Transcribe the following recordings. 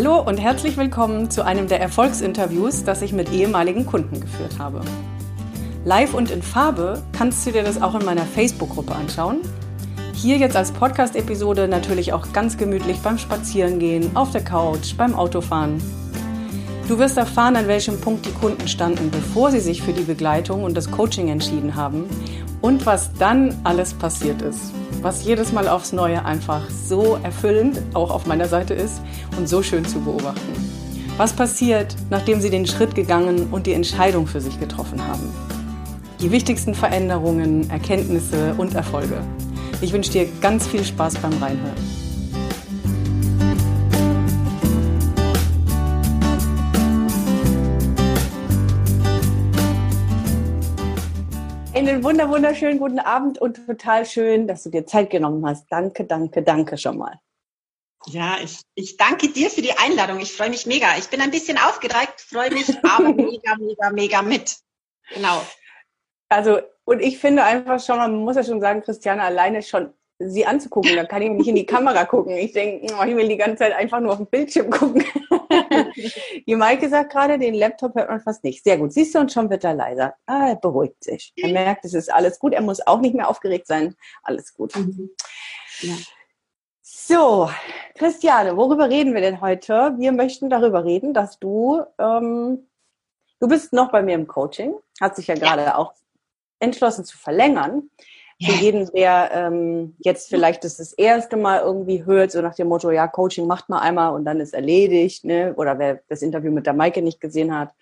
Hallo und herzlich willkommen zu einem der Erfolgsinterviews, das ich mit ehemaligen Kunden geführt habe. Live und in Farbe kannst du dir das auch in meiner Facebook-Gruppe anschauen. Hier jetzt als Podcast-Episode natürlich auch ganz gemütlich beim Spazierengehen, auf der Couch, beim Autofahren. Du wirst erfahren, an welchem Punkt die Kunden standen, bevor sie sich für die Begleitung und das Coaching entschieden haben und was dann alles passiert ist. Was jedes Mal aufs Neue einfach so erfüllend auch auf meiner Seite ist und so schön zu beobachten. Was passiert, nachdem sie den Schritt gegangen und die Entscheidung für sich getroffen haben? Die wichtigsten Veränderungen, Erkenntnisse und Erfolge. Ich wünsche dir ganz viel Spaß beim Reinhören. Einen wunder, wunderschönen guten Abend und total schön, dass du dir Zeit genommen hast. Danke, danke, danke schon mal. Ja, ich, ich danke dir für die Einladung. Ich freue mich mega. Ich bin ein bisschen aufgeregt, freue mich aber mega, mega, mega mit. Genau. Also, und ich finde einfach schon, man muss ja schon sagen, Christiane alleine schon sie anzugucken, da kann ich nicht in die Kamera gucken. Ich denke, oh, ich will die ganze Zeit einfach nur auf den Bildschirm gucken. die Maike sagt gerade, den Laptop hört man fast nicht. Sehr gut. Siehst du, und schon wird er leiser. Ah, er beruhigt sich. Er merkt, es ist alles gut. Er muss auch nicht mehr aufgeregt sein. Alles gut. Mhm. Ja. So, Christiane, worüber reden wir denn heute? Wir möchten darüber reden, dass du, ähm, du bist noch bei mir im Coaching, hat sich ja gerade ja. auch entschlossen zu verlängern. Für jeden, der ähm, jetzt vielleicht das das erste Mal irgendwie hört, so nach dem Motto, ja, Coaching macht man einmal und dann ist erledigt, ne? oder wer das Interview mit der Maike nicht gesehen hat,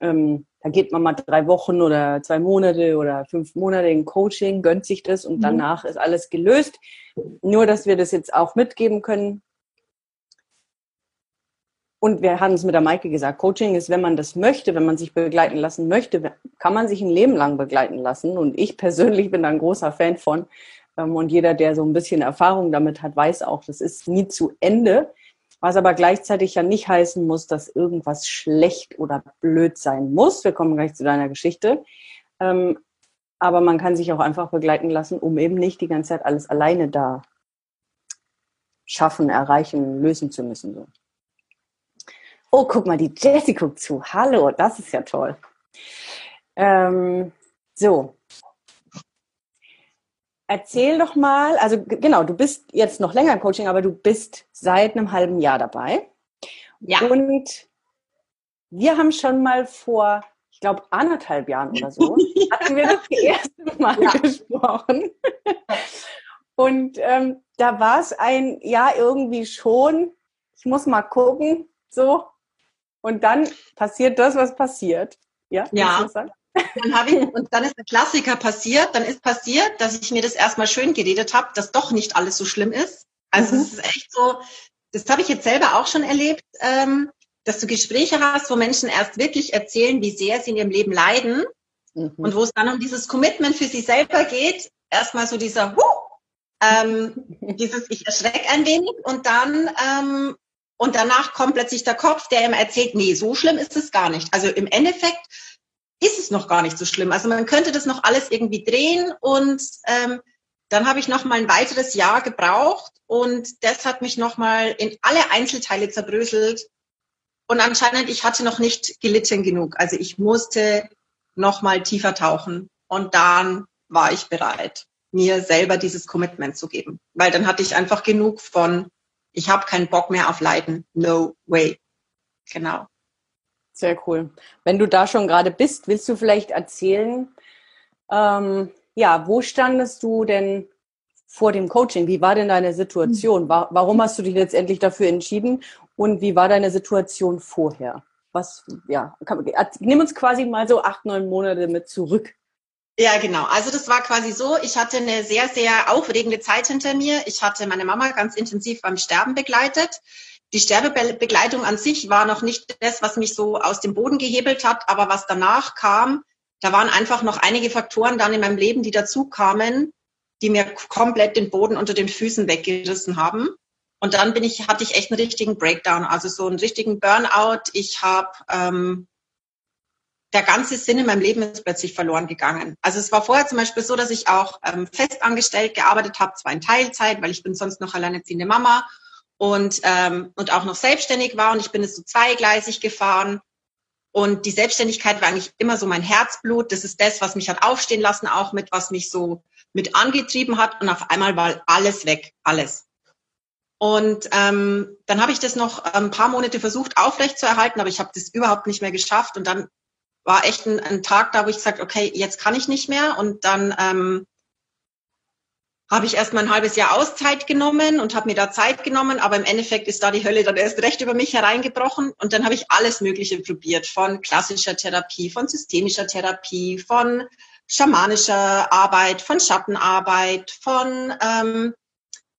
ähm, da geht man mal drei Wochen oder zwei Monate oder fünf Monate in Coaching, gönnt sich das und mhm. danach ist alles gelöst. Nur, dass wir das jetzt auch mitgeben können, und wir haben es mit der Maike gesagt, Coaching ist, wenn man das möchte, wenn man sich begleiten lassen möchte, kann man sich ein Leben lang begleiten lassen. Und ich persönlich bin da ein großer Fan von. Ähm, und jeder, der so ein bisschen Erfahrung damit hat, weiß auch, das ist nie zu Ende. Was aber gleichzeitig ja nicht heißen muss, dass irgendwas schlecht oder blöd sein muss. Wir kommen gleich zu deiner Geschichte. Ähm, aber man kann sich auch einfach begleiten lassen, um eben nicht die ganze Zeit alles alleine da schaffen, erreichen, lösen zu müssen. Oh, guck mal, die Jessie guckt zu. Hallo, das ist ja toll. Ähm, so. Erzähl doch mal, also genau, du bist jetzt noch länger im Coaching, aber du bist seit einem halben Jahr dabei. Ja. Und wir haben schon mal vor, ich glaube, anderthalb Jahren oder so, hatten wir das erste Mal ja. gesprochen. Und ähm, da war es ein, ja, irgendwie schon, ich muss mal gucken, so, und dann passiert das, was passiert. Ja. Ja. Dann habe ich, und dann ist der Klassiker passiert, dann ist passiert, dass ich mir das erstmal schön geredet habe, dass doch nicht alles so schlimm ist. Also mhm. es ist echt so, das habe ich jetzt selber auch schon erlebt, ähm, dass du Gespräche hast, wo Menschen erst wirklich erzählen, wie sehr sie in ihrem Leben leiden mhm. und wo es dann um dieses Commitment für sich selber geht, erstmal so dieser Huh, ähm, dieses ich erschrecke ein wenig und dann ähm, und danach kommt plötzlich der Kopf, der ihm erzählt, nee, so schlimm ist es gar nicht. Also im Endeffekt ist es noch gar nicht so schlimm. Also man könnte das noch alles irgendwie drehen und ähm, dann habe ich noch mal ein weiteres Jahr gebraucht und das hat mich noch mal in alle Einzelteile zerbröselt und anscheinend ich hatte noch nicht gelitten genug. Also ich musste noch mal tiefer tauchen und dann war ich bereit, mir selber dieses Commitment zu geben, weil dann hatte ich einfach genug von ich habe keinen Bock mehr auf Leiden. No way. Genau. Sehr cool. Wenn du da schon gerade bist, willst du vielleicht erzählen, ähm, ja, wo standest du denn vor dem Coaching? Wie war denn deine Situation? Warum hast du dich letztendlich dafür entschieden? Und wie war deine Situation vorher? Was, ja, kann, nimm uns quasi mal so acht, neun Monate mit zurück. Ja, genau. Also das war quasi so, ich hatte eine sehr, sehr aufregende Zeit hinter mir. Ich hatte meine Mama ganz intensiv beim Sterben begleitet. Die Sterbebegleitung an sich war noch nicht das, was mich so aus dem Boden gehebelt hat, aber was danach kam, da waren einfach noch einige Faktoren dann in meinem Leben, die dazu kamen, die mir komplett den Boden unter den Füßen weggerissen haben. Und dann bin ich, hatte ich echt einen richtigen Breakdown, also so einen richtigen Burnout. Ich habe ähm, der ganze Sinn in meinem Leben ist plötzlich verloren gegangen. Also es war vorher zum Beispiel so, dass ich auch ähm, festangestellt gearbeitet habe, zwar in Teilzeit, weil ich bin sonst noch alleinerziehende Mama. und, ähm, und auch noch selbstständig war und ich bin es so zweigleisig gefahren. Und die Selbstständigkeit war eigentlich immer so mein Herzblut. Das ist das, was mich hat aufstehen lassen, auch mit, was mich so mit angetrieben hat. Und auf einmal war alles weg, alles. Und ähm, dann habe ich das noch ein paar Monate versucht aufrechtzuerhalten, aber ich habe das überhaupt nicht mehr geschafft. Und dann war echt ein, ein Tag da, wo ich gesagt, okay, jetzt kann ich nicht mehr. Und dann ähm, habe ich erst mal ein halbes Jahr Auszeit genommen und habe mir da Zeit genommen, aber im Endeffekt ist da die Hölle dann erst recht über mich hereingebrochen und dann habe ich alles Mögliche probiert, von klassischer Therapie, von systemischer Therapie, von schamanischer Arbeit, von Schattenarbeit, von ähm,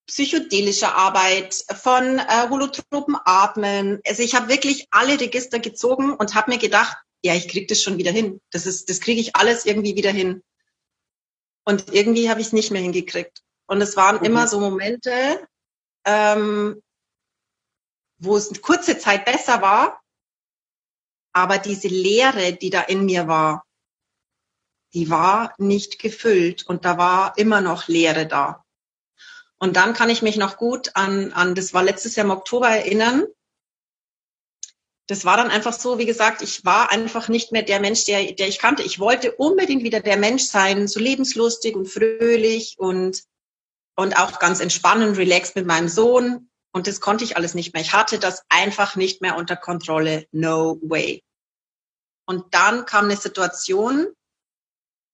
psychedelischer Arbeit, von äh, holotropen Atmen. Also ich habe wirklich alle Register gezogen und habe mir gedacht, ja, ich krieg das schon wieder hin. Das ist, das kriege ich alles irgendwie wieder hin. Und irgendwie habe ich es nicht mehr hingekriegt. Und es waren mhm. immer so Momente, ähm, wo es eine kurze Zeit besser war, aber diese Leere, die da in mir war, die war nicht gefüllt und da war immer noch Leere da. Und dann kann ich mich noch gut an, an das war letztes Jahr im Oktober erinnern, das war dann einfach so, wie gesagt, ich war einfach nicht mehr der Mensch, der, der ich kannte. Ich wollte unbedingt wieder der Mensch sein, so lebenslustig und fröhlich und, und auch ganz entspannend, relaxed mit meinem Sohn. Und das konnte ich alles nicht mehr. Ich hatte das einfach nicht mehr unter Kontrolle. No way. Und dann kam eine Situation,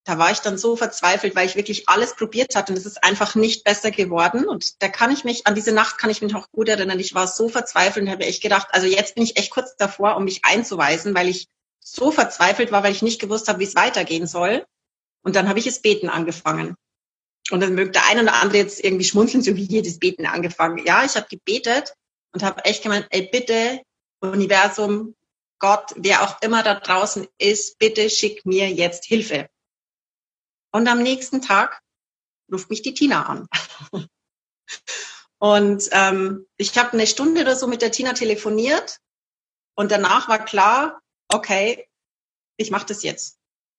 da war ich dann so verzweifelt, weil ich wirklich alles probiert hatte und es ist einfach nicht besser geworden. Und da kann ich mich, an diese Nacht kann ich mich noch gut erinnern. Ich war so verzweifelt und habe echt gedacht, also jetzt bin ich echt kurz davor, um mich einzuweisen, weil ich so verzweifelt war, weil ich nicht gewusst habe, wie es weitergehen soll. Und dann habe ich es beten angefangen. Und dann mögt der eine oder andere jetzt irgendwie schmunzeln, so wie jedes Beten angefangen. Ja, ich habe gebetet und habe echt gemeint, ey, bitte, Universum, Gott, wer auch immer da draußen ist, bitte schick mir jetzt Hilfe. Und am nächsten Tag ruft mich die Tina an. und ähm, ich habe eine Stunde oder so mit der Tina telefoniert und danach war klar, okay, ich mache das jetzt.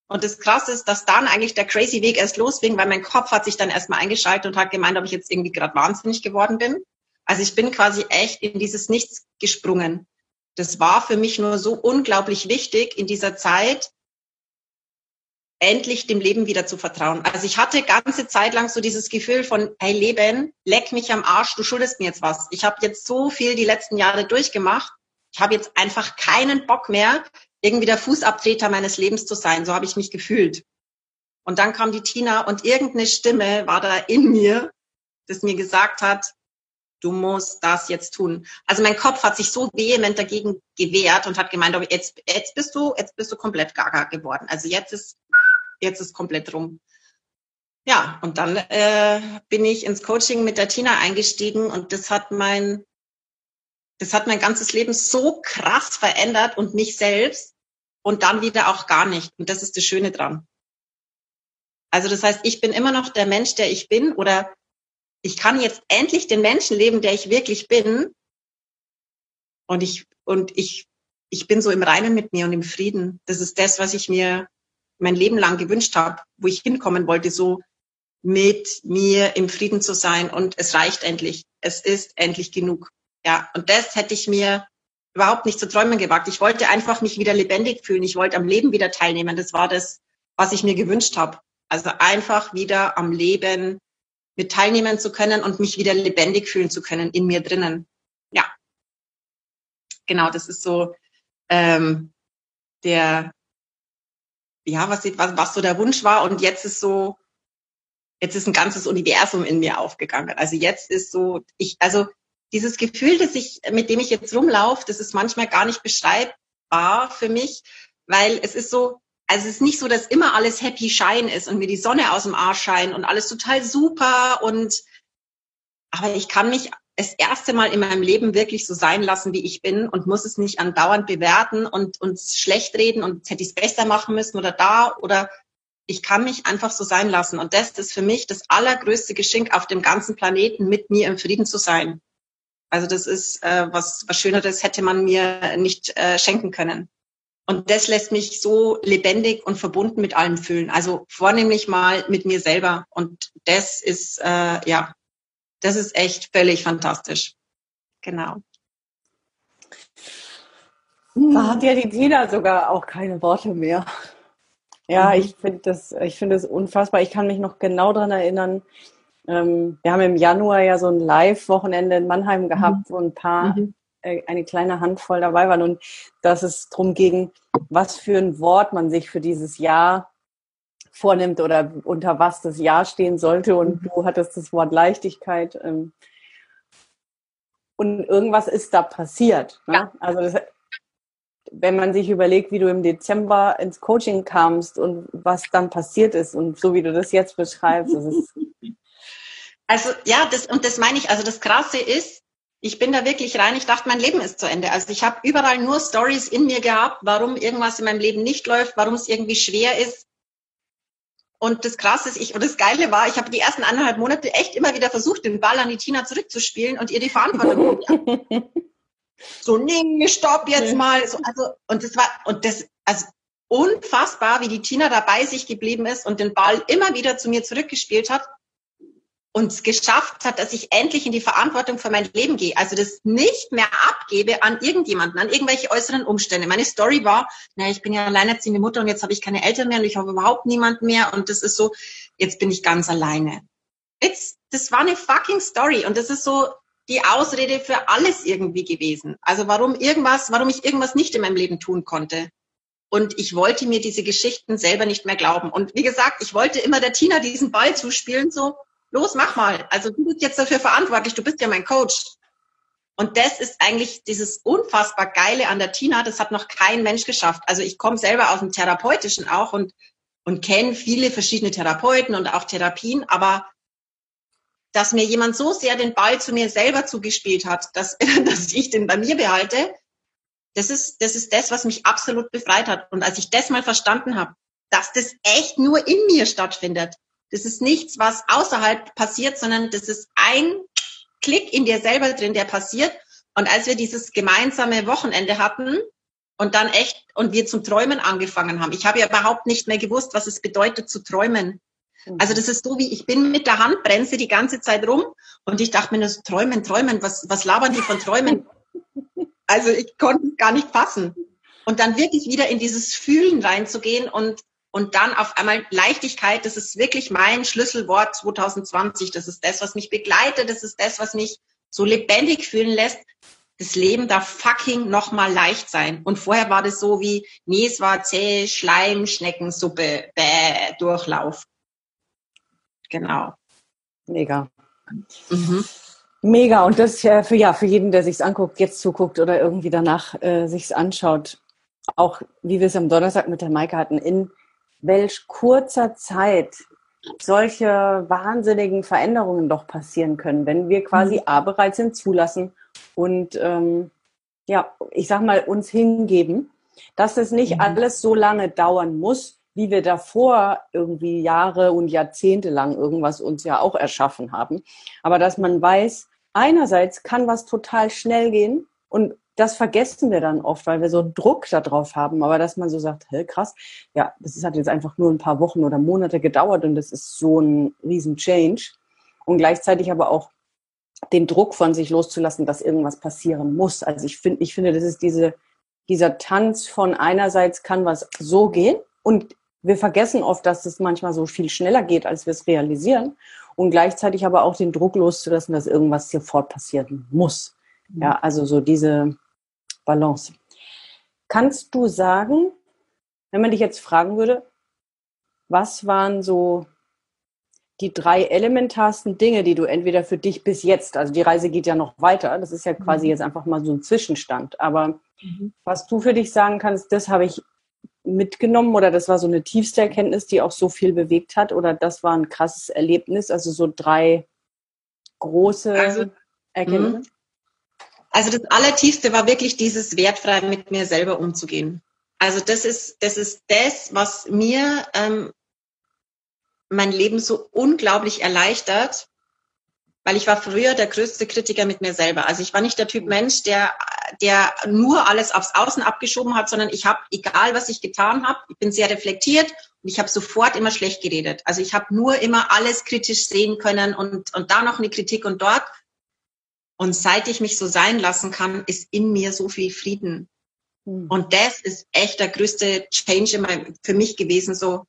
Und das Krasse ist, dass dann eigentlich der crazy Weg erst losging, weil mein Kopf hat sich dann erstmal eingeschaltet und hat gemeint, ob ich jetzt irgendwie gerade wahnsinnig geworden bin. Also ich bin quasi echt in dieses Nichts gesprungen. Das war für mich nur so unglaublich wichtig in dieser Zeit, endlich dem Leben wieder zu vertrauen. Also ich hatte ganze Zeit lang so dieses Gefühl von, hey Leben, leck mich am Arsch, du schuldest mir jetzt was. Ich habe jetzt so viel die letzten Jahre durchgemacht. Ich habe jetzt einfach keinen Bock mehr, irgendwie der Fußabtreter meines Lebens zu sein. So habe ich mich gefühlt. Und dann kam die Tina und irgendeine Stimme war da in mir, das mir gesagt hat, du musst das jetzt tun. Also mein Kopf hat sich so vehement dagegen gewehrt und hat gemeint, jetzt, jetzt bist du, jetzt bist du komplett gaga geworden. Also jetzt ist jetzt ist komplett rum. Ja, und dann äh, bin ich ins Coaching mit der Tina eingestiegen und das hat mein, das hat mein ganzes Leben so krass verändert und mich selbst und dann wieder auch gar nicht. Und das ist das Schöne dran. Also das heißt, ich bin immer noch der Mensch, der ich bin oder ich kann jetzt endlich den Menschen leben, der ich wirklich bin. Und ich, und ich, ich bin so im Reinen mit mir und im Frieden. Das ist das, was ich mir mein Leben lang gewünscht habe, wo ich hinkommen wollte, so mit mir im Frieden zu sein und es reicht endlich. Es ist endlich genug. Ja, und das hätte ich mir überhaupt nicht zu träumen gewagt. Ich wollte einfach mich wieder lebendig fühlen. Ich wollte am Leben wieder teilnehmen. Das war das, was ich mir gewünscht habe. Also einfach wieder am Leben mit teilnehmen zu können und mich wieder lebendig fühlen zu können in mir drinnen. Ja, genau, das ist so ähm, der ja, was, was, was so der Wunsch war. Und jetzt ist so, jetzt ist ein ganzes Universum in mir aufgegangen. Also jetzt ist so, ich, also dieses Gefühl, dass ich, mit dem ich jetzt rumlaufe, das ist manchmal gar nicht beschreibbar für mich, weil es ist so, also es ist nicht so, dass immer alles happy shine ist und mir die Sonne aus dem Arsch scheint und alles total super und aber ich kann mich das erste Mal in meinem Leben wirklich so sein lassen, wie ich bin und muss es nicht andauernd bewerten und uns schlecht reden und hätte ich es besser machen müssen oder da oder ich kann mich einfach so sein lassen. Und das ist für mich das allergrößte Geschenk auf dem ganzen Planeten, mit mir im Frieden zu sein. Also das ist äh, was, was Schöneres hätte man mir nicht äh, schenken können. Und das lässt mich so lebendig und verbunden mit allem fühlen. Also vornehmlich mal mit mir selber. Und das ist äh, ja das ist echt völlig fantastisch. Genau. Da hat ja die Tina sogar auch keine Worte mehr. Ja, mhm. ich finde das, ich finde es unfassbar. Ich kann mich noch genau daran erinnern. Ähm, wir haben im Januar ja so ein Live-Wochenende in Mannheim mhm. gehabt, mhm. wo ein paar, mhm. äh, eine kleine Handvoll dabei waren und dass es darum ging, was für ein Wort man sich für dieses Jahr vornimmt oder unter was das Jahr stehen sollte. Und mhm. du hattest das Wort Leichtigkeit. Ähm, und irgendwas ist da passiert. Ne? Ja. Also das, wenn man sich überlegt, wie du im Dezember ins Coaching kamst und was dann passiert ist und so wie du das jetzt beschreibst, das ist also ja, das und das meine ich. Also das Krasse ist, ich bin da wirklich rein. Ich dachte, mein Leben ist zu Ende. Also ich habe überall nur Stories in mir gehabt, warum irgendwas in meinem Leben nicht läuft, warum es irgendwie schwer ist. Und das Krasse ist, ich und das Geile war, ich habe die ersten anderthalb Monate echt immer wieder versucht, den Ball an die Tina zurückzuspielen und ihr die Verantwortung. so, nee, stopp jetzt mal. So, also, und das war, und das, also unfassbar, wie die Tina dabei sich geblieben ist und den Ball immer wieder zu mir zurückgespielt hat und es geschafft hat, dass ich endlich in die Verantwortung für mein Leben gehe. Also das nicht mehr abgebe an irgendjemanden, an irgendwelche äußeren Umstände. Meine Story war, na, ich bin ja alleinerziehende Mutter und jetzt habe ich keine Eltern mehr und ich habe überhaupt niemanden mehr und das ist so, jetzt bin ich ganz alleine. Jetzt, das war eine fucking Story und das ist so, die Ausrede für alles irgendwie gewesen. Also warum irgendwas, warum ich irgendwas nicht in meinem Leben tun konnte. Und ich wollte mir diese Geschichten selber nicht mehr glauben. Und wie gesagt, ich wollte immer der Tina diesen Ball zuspielen, so, los, mach mal. Also du bist jetzt dafür verantwortlich, du bist ja mein Coach. Und das ist eigentlich dieses unfassbar Geile an der Tina, das hat noch kein Mensch geschafft. Also ich komme selber aus dem Therapeutischen auch und, und kenne viele verschiedene Therapeuten und auch Therapien, aber dass mir jemand so sehr den Ball zu mir selber zugespielt hat, dass, dass ich den bei mir behalte, das ist, das ist das, was mich absolut befreit hat. Und als ich das mal verstanden habe, dass das echt nur in mir stattfindet, das ist nichts, was außerhalb passiert, sondern das ist ein Klick in dir selber drin, der passiert. Und als wir dieses gemeinsame Wochenende hatten und dann echt, und wir zum Träumen angefangen haben, ich habe ja überhaupt nicht mehr gewusst, was es bedeutet zu träumen. Mhm. Also das ist so wie, ich bin mit der Handbremse die ganze Zeit rum und ich dachte mir nur so, träumen, träumen, was, was labern die von träumen? also ich konnte es gar nicht fassen. Und dann wirklich wieder in dieses Fühlen reinzugehen und, und dann auf einmal Leichtigkeit, das ist wirklich mein Schlüsselwort 2020. Das ist das, was mich begleitet, das ist das, was mich so lebendig fühlen lässt. Das Leben darf fucking nochmal leicht sein. Und vorher war das so wie, nee, es war zäh, Schleim, Schneckensuppe, bäh, Durchlauf. Genau. Mega. Mhm. Mega. Und das äh, für, ja, für jeden, der sich's anguckt, jetzt zuguckt oder irgendwie danach äh, sich's anschaut. Auch, wie wir es am Donnerstag mit der Maike hatten, in welch kurzer Zeit solche wahnsinnigen Veränderungen doch passieren können, wenn wir quasi mhm. A bereit sind, zulassen und ähm, ja, ich sag mal, uns hingeben, dass es nicht mhm. alles so lange dauern muss, wie wir davor irgendwie Jahre und Jahrzehnte lang irgendwas uns ja auch erschaffen haben. Aber dass man weiß, einerseits kann was total schnell gehen und das vergessen wir dann oft, weil wir so Druck darauf haben. Aber dass man so sagt, hey, krass, ja, das hat jetzt einfach nur ein paar Wochen oder Monate gedauert und das ist so ein riesen Change. Und gleichzeitig aber auch den Druck von sich loszulassen, dass irgendwas passieren muss. Also ich finde, ich finde, das ist diese, dieser Tanz von einerseits kann was so gehen und wir vergessen oft, dass es manchmal so viel schneller geht, als wir es realisieren. Und gleichzeitig aber auch den Druck loszulassen, dass irgendwas sofort passieren muss. Mhm. Ja, also so diese Balance. Kannst du sagen, wenn man dich jetzt fragen würde, was waren so die drei elementarsten Dinge, die du entweder für dich bis jetzt, also die Reise geht ja noch weiter, das ist ja quasi mhm. jetzt einfach mal so ein Zwischenstand, aber mhm. was du für dich sagen kannst, das habe ich mitgenommen oder das war so eine tiefste Erkenntnis, die auch so viel bewegt hat oder das war ein krasses Erlebnis, also so drei große also, Erkenntnisse? Also das Allertiefste war wirklich dieses wertfrei mit mir selber umzugehen. Also das ist das, ist das was mir ähm, mein Leben so unglaublich erleichtert, weil ich war früher der größte Kritiker mit mir selber. Also ich war nicht der Typ Mensch, der, der nur alles aufs Außen abgeschoben hat, sondern ich habe, egal was ich getan habe, ich bin sehr reflektiert und ich habe sofort immer schlecht geredet. Also ich habe nur immer alles kritisch sehen können und, und da noch eine Kritik und dort. Und seit ich mich so sein lassen kann, ist in mir so viel Frieden. Mhm. Und das ist echt der größte Change in meinem, für mich gewesen, so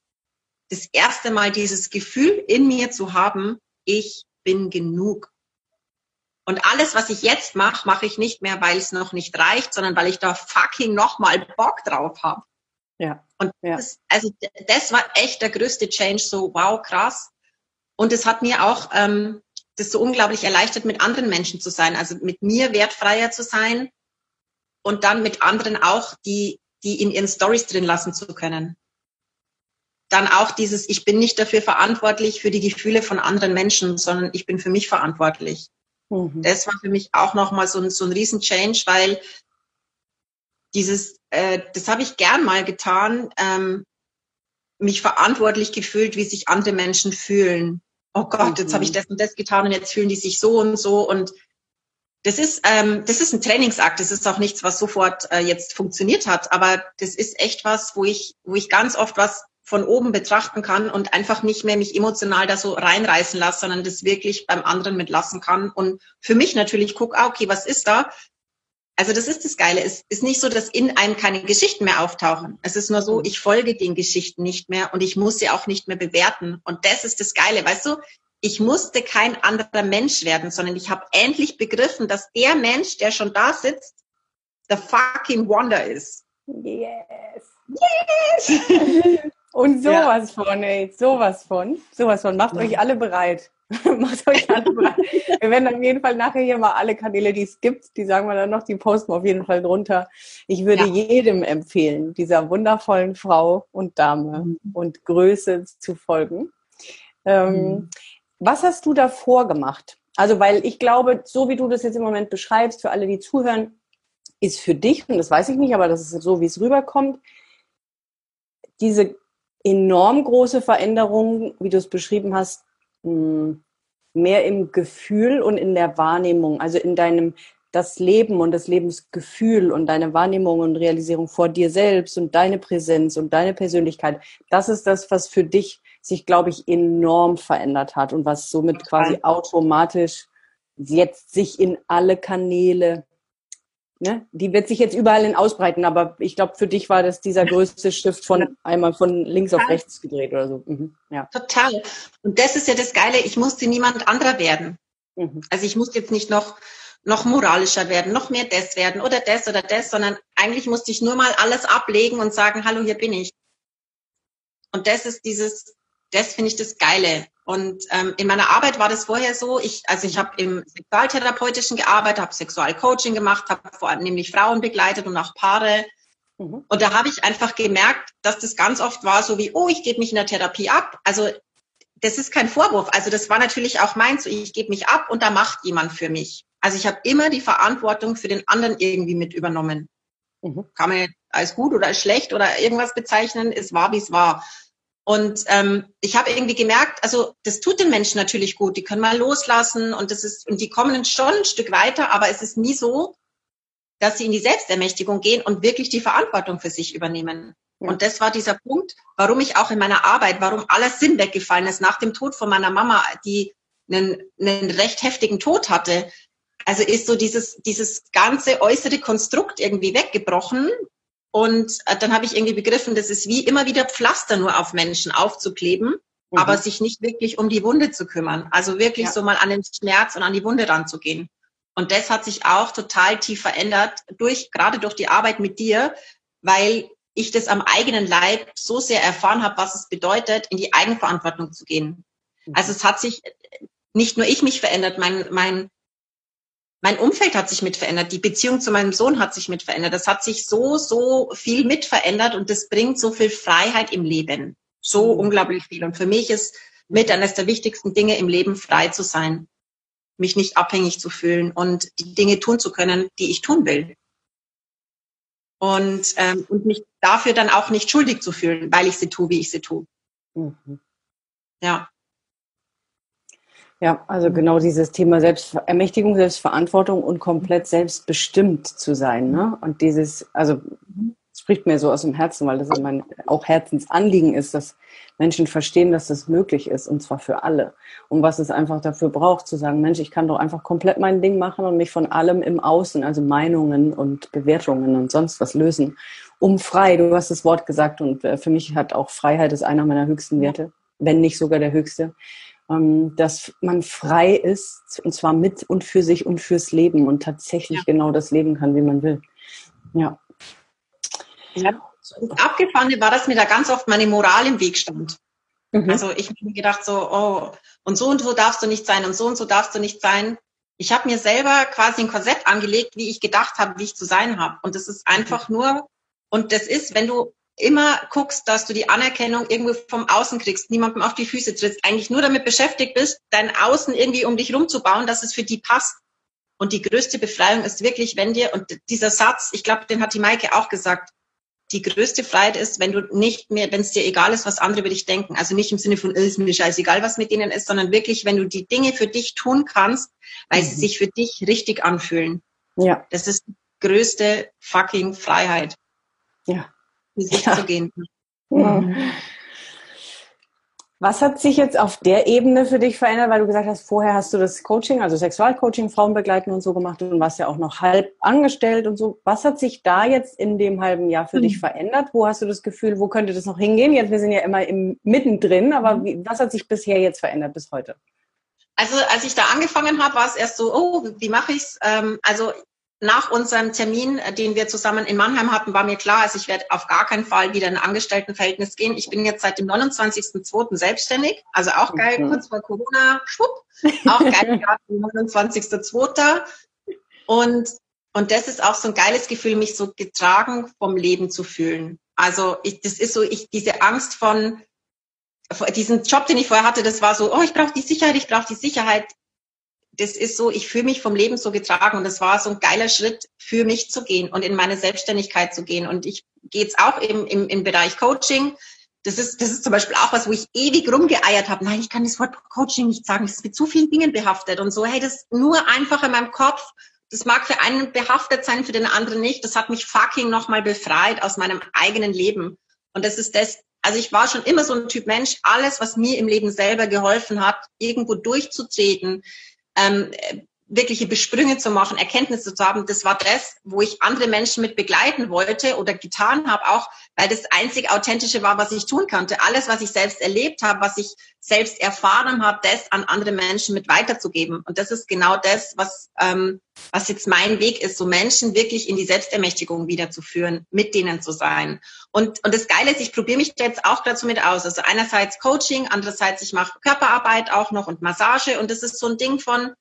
das erste Mal dieses Gefühl in mir zu haben, ich bin genug. Und alles, was ich jetzt mache, mache ich nicht mehr, weil es noch nicht reicht, sondern weil ich da fucking nochmal Bock drauf habe. Ja. Und ja. Das, also das war echt der größte Change, so wow, krass. Und es hat mir auch ähm, das so unglaublich erleichtert, mit anderen Menschen zu sein, also mit mir wertfreier zu sein und dann mit anderen auch, die, die in ihren Stories drin lassen zu können. Dann auch dieses, ich bin nicht dafür verantwortlich für die Gefühle von anderen Menschen, sondern ich bin für mich verantwortlich. Mhm. Das war für mich auch nochmal so ein, so ein riesen Change, weil dieses, äh, das habe ich gern mal getan, ähm, mich verantwortlich gefühlt, wie sich andere Menschen fühlen oh Gott, jetzt habe ich mhm. das und das getan und jetzt fühlen die sich so und so und das ist, ähm, das ist ein Trainingsakt. Das ist auch nichts, was sofort äh, jetzt funktioniert hat. Aber das ist echt was, wo ich, wo ich ganz oft was von oben betrachten kann und einfach nicht mehr mich emotional da so reinreißen lasse, sondern das wirklich beim anderen mitlassen kann. Und für mich natürlich guck, ah, okay, was ist da? Also das ist das Geile. Es ist nicht so, dass in einem keine Geschichten mehr auftauchen. Es ist nur so, mhm. ich folge den Geschichten nicht mehr und ich muss sie auch nicht mehr bewerten. Und das ist das Geile. Weißt du, ich musste kein anderer Mensch werden, sondern ich habe endlich begriffen, dass der Mensch, der schon da sitzt, the fucking Wonder ist. Yes. Yes! Und sowas ja. von, ey, sowas von, sowas von. Macht ja. euch alle bereit. Macht euch alle bereit. Wir werden auf jeden Fall nachher hier mal alle Kanäle, die es gibt, die sagen wir dann noch, die posten wir auf jeden Fall drunter. Ich würde ja. jedem empfehlen, dieser wundervollen Frau und Dame mhm. und Größe zu folgen. Ähm, mhm. Was hast du davor gemacht? Also, weil ich glaube, so wie du das jetzt im Moment beschreibst, für alle, die zuhören, ist für dich, und das weiß ich nicht, aber das ist so, wie es rüberkommt, diese enorm große Veränderung, wie du es beschrieben hast, hm, mehr im Gefühl und in der Wahrnehmung, also in deinem das Leben und das Lebensgefühl und deine Wahrnehmung und Realisierung vor dir selbst und deine Präsenz und deine Persönlichkeit, das ist das, was für dich sich, glaube ich, enorm verändert hat und was somit quasi automatisch jetzt sich in alle Kanäle ne, die wird sich jetzt überall in ausbreiten, aber ich glaube, für dich war das dieser größte Stift von einmal von links auf rechts gedreht oder so. Mhm, ja. Total. Und das ist ja das Geile, ich musste niemand anderer werden. Mhm. Also ich musste jetzt nicht noch, noch moralischer werden, noch mehr das werden oder das oder das, sondern eigentlich musste ich nur mal alles ablegen und sagen, hallo, hier bin ich. Und das ist dieses, das finde ich das Geile. Und ähm, in meiner Arbeit war das vorher so, ich, also ich habe im Sexualtherapeutischen gearbeitet, habe Sexualcoaching gemacht, habe vor allem nämlich Frauen begleitet und auch Paare. Mhm. Und da habe ich einfach gemerkt, dass das ganz oft war so wie, oh, ich gebe mich in der Therapie ab. Also das ist kein Vorwurf. Also das war natürlich auch mein, so ich gebe mich ab und da macht jemand für mich. Also ich habe immer die Verantwortung für den anderen irgendwie mit übernommen. Mhm. Kann man als gut oder als schlecht oder irgendwas bezeichnen, es war, wie es war. Und ähm, ich habe irgendwie gemerkt, also das tut den Menschen natürlich gut. Die können mal loslassen und das ist und die kommen schon ein Stück weiter, aber es ist nie so, dass sie in die Selbstermächtigung gehen und wirklich die Verantwortung für sich übernehmen. Ja. Und das war dieser Punkt, warum ich auch in meiner Arbeit, warum alles Sinn weggefallen ist nach dem Tod von meiner Mama, die einen, einen recht heftigen Tod hatte. Also ist so dieses, dieses ganze äußere Konstrukt irgendwie weggebrochen, und äh, dann habe ich irgendwie begriffen, das ist wie immer wieder Pflaster nur auf Menschen aufzukleben, mhm. aber sich nicht wirklich um die Wunde zu kümmern. Also wirklich ja. so mal an den Schmerz und an die Wunde ranzugehen. Und das hat sich auch total tief verändert, durch, gerade durch die Arbeit mit dir, weil ich das am eigenen Leib so sehr erfahren habe, was es bedeutet, in die Eigenverantwortung zu gehen. Mhm. Also es hat sich nicht nur ich mich verändert, mein, mein mein Umfeld hat sich mit verändert, die Beziehung zu meinem Sohn hat sich mit verändert. Das hat sich so, so viel mit verändert und das bringt so viel Freiheit im Leben. So mhm. unglaublich viel. Und für mich ist mit eines der wichtigsten Dinge im Leben frei zu sein, mich nicht abhängig zu fühlen und die Dinge tun zu können, die ich tun will. Und, ähm, und mich dafür dann auch nicht schuldig zu fühlen, weil ich sie tue, wie ich sie tue. Mhm. Ja. Ja, also genau dieses Thema Selbstermächtigung, Selbstverantwortung und komplett selbstbestimmt zu sein. Ne? Und dieses, also spricht mir so aus dem Herzen, weil das mein auch Herzensanliegen ist, dass Menschen verstehen, dass das möglich ist und zwar für alle. Und was es einfach dafür braucht, zu sagen, Mensch, ich kann doch einfach komplett mein Ding machen und mich von allem im Außen, also Meinungen und Bewertungen und sonst was lösen, um frei. Du hast das Wort gesagt und äh, für mich hat auch Freiheit ist einer meiner höchsten Werte, wenn nicht sogar der höchste dass man frei ist, und zwar mit und für sich und fürs Leben und tatsächlich ja. genau das leben kann, wie man will. Ja. ja. Das Abgefahrene war, dass mir da ganz oft meine Moral im Weg stand. Mhm. Also ich habe mir gedacht so, oh, und so und so darfst du nicht sein und so und so darfst du nicht sein. Ich habe mir selber quasi ein Korsett angelegt, wie ich gedacht habe, wie ich zu sein habe. Und das ist einfach mhm. nur, und das ist, wenn du immer guckst, dass du die Anerkennung irgendwo vom Außen kriegst, niemandem auf die Füße trittst, eigentlich nur damit beschäftigt bist, dein Außen irgendwie um dich rumzubauen, dass es für die passt. Und die größte Befreiung ist wirklich, wenn dir, und dieser Satz, ich glaube, den hat die Maike auch gesagt, die größte Freiheit ist, wenn du nicht mehr, wenn es dir egal ist, was andere über dich denken. Also nicht im Sinne von, äh, ist mir scheißegal, was mit denen ist, sondern wirklich, wenn du die Dinge für dich tun kannst, weil mhm. sie sich für dich richtig anfühlen. Ja. Das ist die größte fucking Freiheit. Ja. Für sich ja. zu gehen. Mhm. Was hat sich jetzt auf der Ebene für dich verändert, weil du gesagt hast, vorher hast du das Coaching, also Sexualcoaching, Frauen begleiten und so gemacht und warst ja auch noch halb angestellt und so. Was hat sich da jetzt in dem halben Jahr für mhm. dich verändert? Wo hast du das Gefühl, wo könnte das noch hingehen? Jetzt, wir sind ja immer im, mittendrin, aber mhm. wie, was hat sich bisher jetzt verändert bis heute? Also als ich da angefangen habe, war es erst so, oh, wie mache ich's? Ähm, also nach unserem Termin, äh, den wir zusammen in Mannheim hatten, war mir klar, also ich werde auf gar keinen Fall wieder in ein Angestelltenverhältnis gehen. Ich bin jetzt seit dem 29.02. selbstständig, also auch geil, mhm. kurz vor Corona, schwupp, auch geil, gerade 29.02. Und, und das ist auch so ein geiles Gefühl, mich so getragen vom Leben zu fühlen. Also ich, das ist so, ich, diese Angst von, diesen Job, den ich vorher hatte, das war so, oh, ich brauche die Sicherheit, ich brauche die Sicherheit das ist so, ich fühle mich vom Leben so getragen und das war so ein geiler Schritt für mich zu gehen und in meine Selbstständigkeit zu gehen. Und ich gehe jetzt auch im, im, im Bereich Coaching. Das ist, das ist zum Beispiel auch was, wo ich ewig rumgeeiert habe. Nein, ich kann das Wort Coaching nicht sagen. Das ist mit zu vielen Dingen behaftet und so. Hey, das ist nur einfach in meinem Kopf. Das mag für einen behaftet sein, für den anderen nicht. Das hat mich fucking nochmal befreit aus meinem eigenen Leben. Und das ist das, also ich war schon immer so ein Typ Mensch, alles, was mir im Leben selber geholfen hat, irgendwo durchzutreten, ähm, wirkliche Besprünge zu machen, Erkenntnisse zu haben, das war das, wo ich andere Menschen mit begleiten wollte oder getan habe, auch weil das einzig Authentische war, was ich tun konnte. Alles, was ich selbst erlebt habe, was ich selbst erfahren habe, das an andere Menschen mit weiterzugeben. Und das ist genau das, was, ähm, was jetzt mein Weg ist, so Menschen wirklich in die Selbstermächtigung wiederzuführen, mit denen zu sein. Und, und das Geile ist, ich probiere mich jetzt auch dazu mit aus. Also einerseits Coaching, andererseits ich mache Körperarbeit auch noch und Massage. Und das ist so ein Ding von,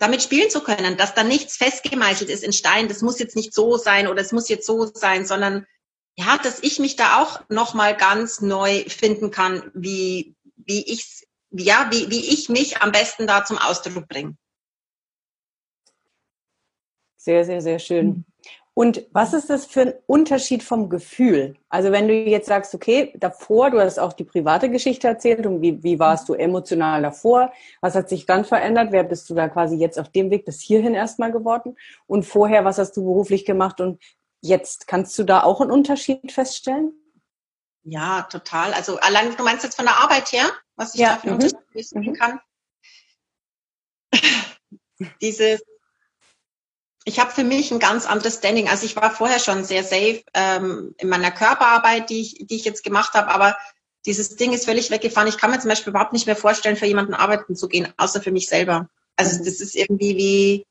damit spielen zu können, dass da nichts festgemeißelt ist in Stein, das muss jetzt nicht so sein oder es muss jetzt so sein, sondern ja, dass ich mich da auch nochmal ganz neu finden kann, wie, wie ich, ja, wie, wie ich mich am besten da zum Ausdruck bringe. Sehr, sehr, sehr schön. Und was ist das für ein Unterschied vom Gefühl? Also wenn du jetzt sagst, okay, davor, du hast auch die private Geschichte erzählt und wie, wie warst du emotional davor? Was hat sich dann verändert? Wer bist du da quasi jetzt auf dem Weg bis hierhin erstmal geworden? Und vorher, was hast du beruflich gemacht? Und jetzt kannst du da auch einen Unterschied feststellen? Ja, total. Also allein, du meinst jetzt von der Arbeit her, was ich ja. da für einen mhm. Unterschied mhm. kann? Dieses ich habe für mich ein ganz anderes Standing. Also ich war vorher schon sehr safe ähm, in meiner Körperarbeit, die ich, die ich jetzt gemacht habe, aber dieses Ding ist völlig weggefahren. Ich kann mir zum Beispiel überhaupt nicht mehr vorstellen, für jemanden arbeiten zu gehen, außer für mich selber. Also mhm. das ist irgendwie wie,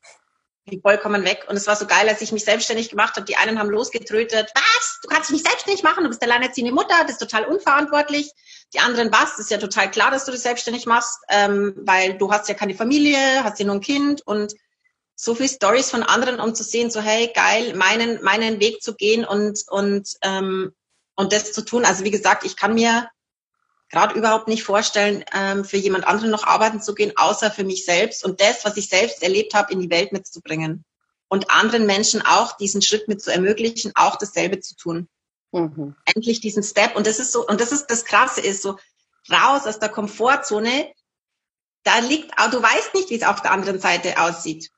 wie vollkommen weg. Und es war so geil, als ich mich selbstständig gemacht habe. Die einen haben losgetrötet, was? Du kannst dich nicht selbstständig machen, du bist alleinerziehende Mutter, bist total unverantwortlich. Die anderen, was? Das ist ja total klar, dass du dich selbstständig machst, ähm, weil du hast ja keine Familie, hast ja nur ein Kind und so viel Stories von anderen, um zu sehen, so hey, geil, meinen, meinen Weg zu gehen und, und, ähm, und das zu tun. Also wie gesagt, ich kann mir gerade überhaupt nicht vorstellen, ähm, für jemand anderen noch arbeiten zu gehen, außer für mich selbst und das, was ich selbst erlebt habe, in die Welt mitzubringen. Und anderen Menschen auch diesen Schritt mit zu ermöglichen, auch dasselbe zu tun. Mhm. Endlich diesen Step. Und das ist so, und das ist das Krasse ist so, raus aus der Komfortzone, da liegt, du weißt nicht, wie es auf der anderen Seite aussieht.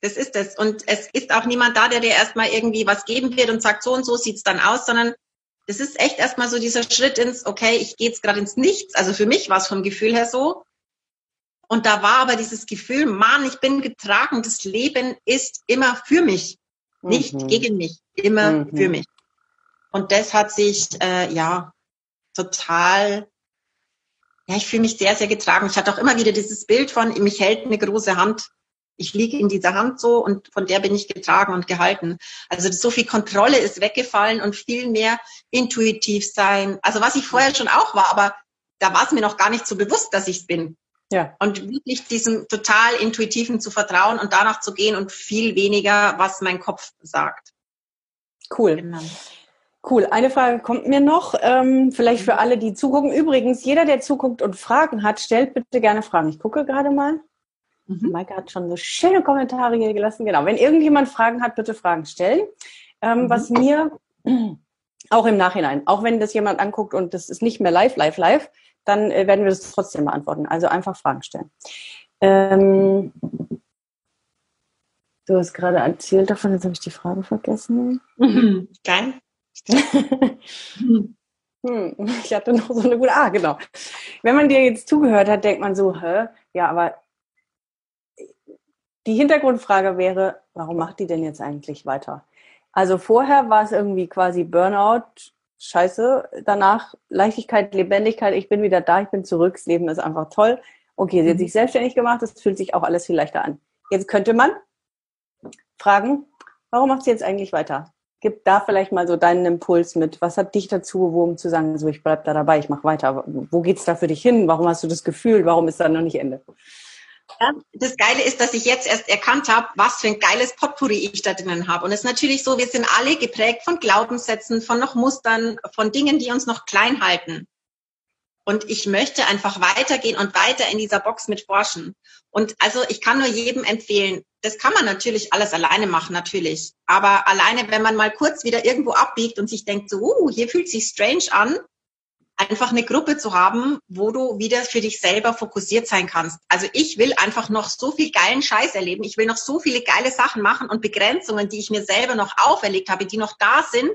Das ist es. Und es ist auch niemand da, der dir erstmal irgendwie was geben wird und sagt, so und so sieht's dann aus, sondern es ist echt erstmal so dieser Schritt ins, okay, ich gehe jetzt gerade ins Nichts. Also für mich war es vom Gefühl her so. Und da war aber dieses Gefühl, Mann, ich bin getragen, das Leben ist immer für mich, nicht mhm. gegen mich, immer mhm. für mich. Und das hat sich, äh, ja, total, ja, ich fühle mich sehr, sehr getragen. Ich hatte auch immer wieder dieses Bild von, mich hält eine große Hand. Ich liege in dieser Hand so und von der bin ich getragen und gehalten. Also so viel Kontrolle ist weggefallen und viel mehr intuitiv sein. Also was ich vorher schon auch war, aber da war es mir noch gar nicht so bewusst, dass ich es bin. Ja. Und wirklich diesem total intuitiven zu vertrauen und danach zu gehen und viel weniger, was mein Kopf sagt. Cool. Genau. Cool. Eine Frage kommt mir noch, ähm, vielleicht für alle, die zugucken. Übrigens, jeder, der zuguckt und Fragen hat, stellt bitte gerne Fragen. Ich gucke gerade mal. Mhm. Maike hat schon so schöne Kommentare hier gelassen. Genau. Wenn irgendjemand Fragen hat, bitte Fragen stellen. Ähm, mhm. Was mir auch im Nachhinein, auch wenn das jemand anguckt und das ist nicht mehr live, live, live, dann äh, werden wir das trotzdem beantworten. Also einfach Fragen stellen. Ähm, du hast gerade erzählt davon, jetzt habe ich die Frage vergessen. Mhm. Kein? hm, ich hatte noch so eine gute. Ah, genau. Wenn man dir jetzt zugehört hat, denkt man so, hä? Ja, aber die Hintergrundfrage wäre, warum macht die denn jetzt eigentlich weiter? Also vorher war es irgendwie quasi Burnout, scheiße. Danach Leichtigkeit, Lebendigkeit, ich bin wieder da, ich bin zurück, das Leben ist einfach toll. Okay, sie hat mhm. sich selbstständig gemacht, das fühlt sich auch alles viel leichter an. Jetzt könnte man fragen, warum macht sie jetzt eigentlich weiter? Gib da vielleicht mal so deinen Impuls mit. Was hat dich dazu bewogen zu sagen, so ich bleib da dabei, ich mache weiter? Wo geht's da für dich hin? Warum hast du das Gefühl? Warum ist da noch nicht Ende? Das Geile ist, dass ich jetzt erst erkannt habe, was für ein geiles Potpourri ich da drinnen habe. Und es ist natürlich so, wir sind alle geprägt von Glaubenssätzen, von noch Mustern, von Dingen, die uns noch klein halten. Und ich möchte einfach weitergehen und weiter in dieser Box mit forschen. Und also ich kann nur jedem empfehlen, das kann man natürlich alles alleine machen, natürlich. Aber alleine, wenn man mal kurz wieder irgendwo abbiegt und sich denkt, so, uh, hier fühlt sich strange an, einfach eine Gruppe zu haben, wo du wieder für dich selber fokussiert sein kannst. Also ich will einfach noch so viel geilen Scheiß erleben. Ich will noch so viele geile Sachen machen und Begrenzungen, die ich mir selber noch auferlegt habe, die noch da sind,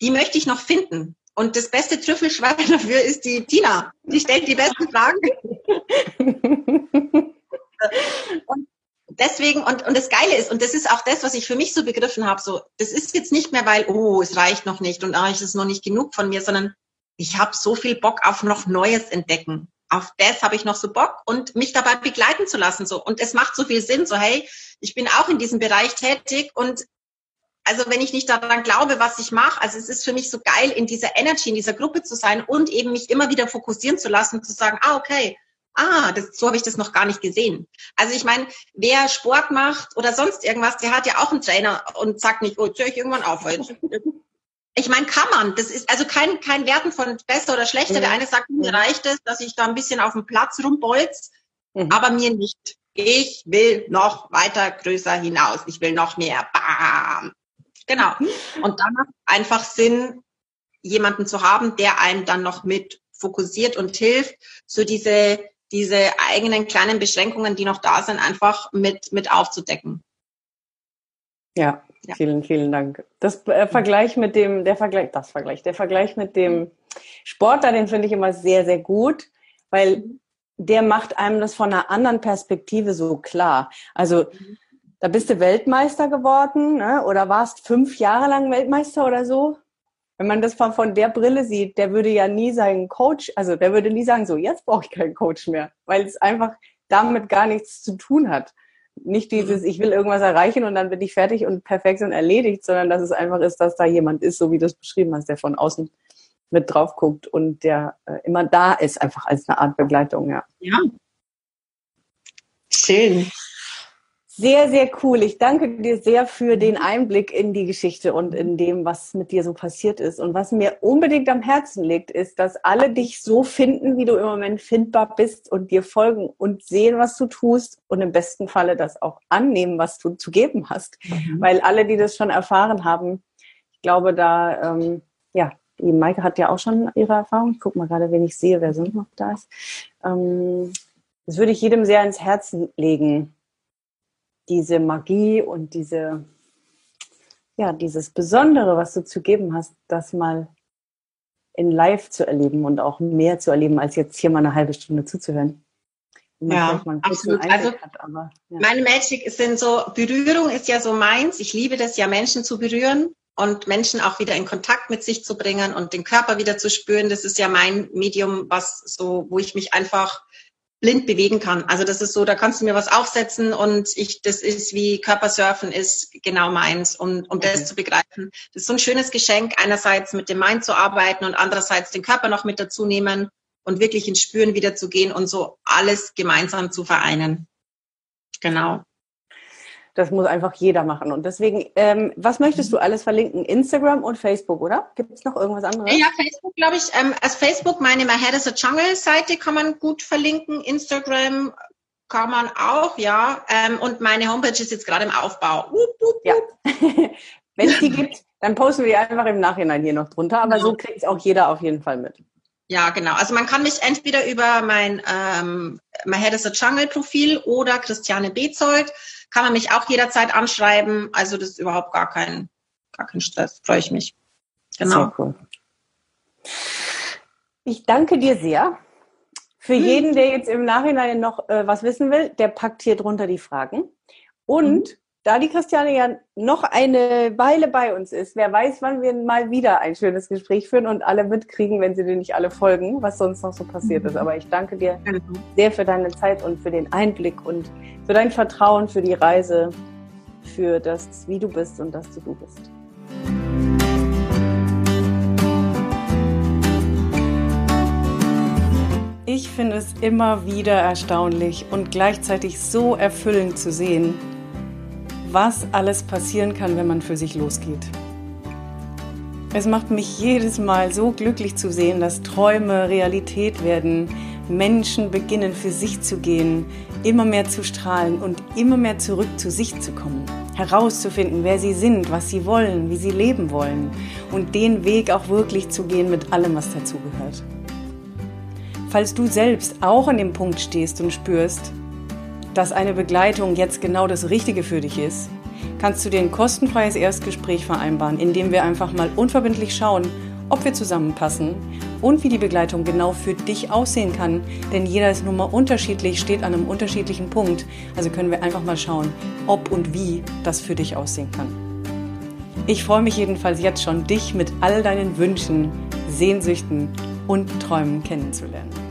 die möchte ich noch finden. Und das beste Trüffelschwein dafür ist die Tina. Die stellt die besten Fragen. und deswegen, und, und das Geile ist, und das ist auch das, was ich für mich so begriffen habe, so, das ist jetzt nicht mehr, weil, oh, es reicht noch nicht und ah, es ist noch nicht genug von mir, sondern ich habe so viel Bock auf noch Neues entdecken. Auf das habe ich noch so Bock und mich dabei begleiten zu lassen. So. Und es macht so viel Sinn, so hey, ich bin auch in diesem Bereich tätig und also wenn ich nicht daran glaube, was ich mache, also es ist für mich so geil, in dieser Energy, in dieser Gruppe zu sein und eben mich immer wieder fokussieren zu lassen, zu sagen, ah, okay, ah, das, so habe ich das noch gar nicht gesehen. Also ich meine, wer Sport macht oder sonst irgendwas, der hat ja auch einen Trainer und sagt nicht, oh, jetzt höre ich irgendwann auf. Heute. Ich meine, kann man. Das ist also kein, kein Werten von besser oder schlechter. Mhm. Der eine sagt, mir reicht es, dass ich da ein bisschen auf dem Platz rumbolz, mhm. aber mir nicht. Ich will noch weiter größer hinaus. Ich will noch mehr. Bam. Genau. Und dann macht einfach Sinn, jemanden zu haben, der einem dann noch mit fokussiert und hilft, so diese, diese eigenen kleinen Beschränkungen, die noch da sind, einfach mit, mit aufzudecken. Ja, ja. Vielen, vielen Dank. Das äh, Vergleich mit dem, der Vergleich, das Vergleich, der Vergleich mit dem Sportler, den finde ich immer sehr, sehr gut, weil der macht einem das von einer anderen Perspektive so klar. Also da bist du Weltmeister geworden ne? oder warst fünf Jahre lang Weltmeister oder so. Wenn man das von, von der Brille sieht, der würde ja nie seinen Coach, also der würde nie sagen, so jetzt brauche ich keinen Coach mehr, weil es einfach damit gar nichts zu tun hat nicht dieses, mhm. ich will irgendwas erreichen und dann bin ich fertig und perfekt und erledigt, sondern dass es einfach ist, dass da jemand ist, so wie du es beschrieben hast, der von außen mit drauf guckt und der äh, immer da ist, einfach als eine Art Begleitung, ja. Ja. Schön. Sehr, sehr cool. Ich danke dir sehr für den Einblick in die Geschichte und in dem, was mit dir so passiert ist. Und was mir unbedingt am Herzen liegt, ist, dass alle dich so finden, wie du im Moment findbar bist und dir folgen und sehen, was du tust und im besten Falle das auch annehmen, was du zu geben hast. Mhm. Weil alle, die das schon erfahren haben, ich glaube, da, ähm, ja, die Maike hat ja auch schon ihre Erfahrung. Ich gucke mal gerade, wen ich sehe, wer sonst noch da ist. Ähm, das würde ich jedem sehr ins Herzen legen diese Magie und diese, ja, dieses Besondere, was du zu geben hast, das mal in live zu erleben und auch mehr zu erleben, als jetzt hier mal eine halbe Stunde zuzuhören. Ja, absolut. Also, hat, aber, ja. meine Magic sind so, Berührung ist ja so meins. Ich liebe das ja, Menschen zu berühren und Menschen auch wieder in Kontakt mit sich zu bringen und den Körper wieder zu spüren. Das ist ja mein Medium, was so, wo ich mich einfach blind bewegen kann. Also das ist so, da kannst du mir was aufsetzen und ich, das ist wie Körpersurfen ist genau meins, um, um okay. das zu begreifen. Das ist so ein schönes Geschenk, einerseits mit dem Mind zu arbeiten und andererseits den Körper noch mit dazu nehmen und wirklich ins Spüren wieder zu gehen und so alles gemeinsam zu vereinen. Genau. Das muss einfach jeder machen. Und deswegen, ähm, was möchtest du alles verlinken? Instagram und Facebook, oder? Gibt es noch irgendwas anderes? Ja, Facebook, glaube ich. Ähm, als Facebook, meine My Head is a Jungle Seite kann man gut verlinken. Instagram kann man auch, ja. Ähm, und meine Homepage ist jetzt gerade im Aufbau. Up, up, ja. Wenn es die gibt, dann posten wir die einfach im Nachhinein hier noch drunter. Aber genau. so kriegt es auch jeder auf jeden Fall mit. Ja, genau. Also man kann mich entweder über mein ähm, My Head is a Jungle Profil oder Christiane Bezold kann man mich auch jederzeit anschreiben. Also das ist überhaupt gar kein, gar kein Stress. Freue ich mich. Genau. Cool. Ich danke dir sehr. Für hm. jeden, der jetzt im Nachhinein noch äh, was wissen will, der packt hier drunter die Fragen. Und hm da die Christiane ja noch eine Weile bei uns ist, wer weiß, wann wir mal wieder ein schönes Gespräch führen und alle mitkriegen, wenn sie dir nicht alle folgen, was sonst noch so passiert ist. Aber ich danke dir sehr für deine Zeit und für den Einblick und für dein Vertrauen, für die Reise, für das, wie du bist und dass du du bist. Ich finde es immer wieder erstaunlich und gleichzeitig so erfüllend zu sehen, was alles passieren kann, wenn man für sich losgeht. Es macht mich jedes Mal so glücklich zu sehen, dass Träume Realität werden, Menschen beginnen für sich zu gehen, immer mehr zu strahlen und immer mehr zurück zu sich zu kommen, herauszufinden, wer sie sind, was sie wollen, wie sie leben wollen und den Weg auch wirklich zu gehen mit allem, was dazugehört. Falls du selbst auch an dem Punkt stehst und spürst, dass eine Begleitung jetzt genau das Richtige für dich ist, kannst du dir ein kostenfreies Erstgespräch vereinbaren, in dem wir einfach mal unverbindlich schauen, ob wir zusammenpassen und wie die Begleitung genau für dich aussehen kann. Denn jeder ist nun mal unterschiedlich, steht an einem unterschiedlichen Punkt. Also können wir einfach mal schauen, ob und wie das für dich aussehen kann. Ich freue mich jedenfalls jetzt schon, dich mit all deinen Wünschen, Sehnsüchten und Träumen kennenzulernen.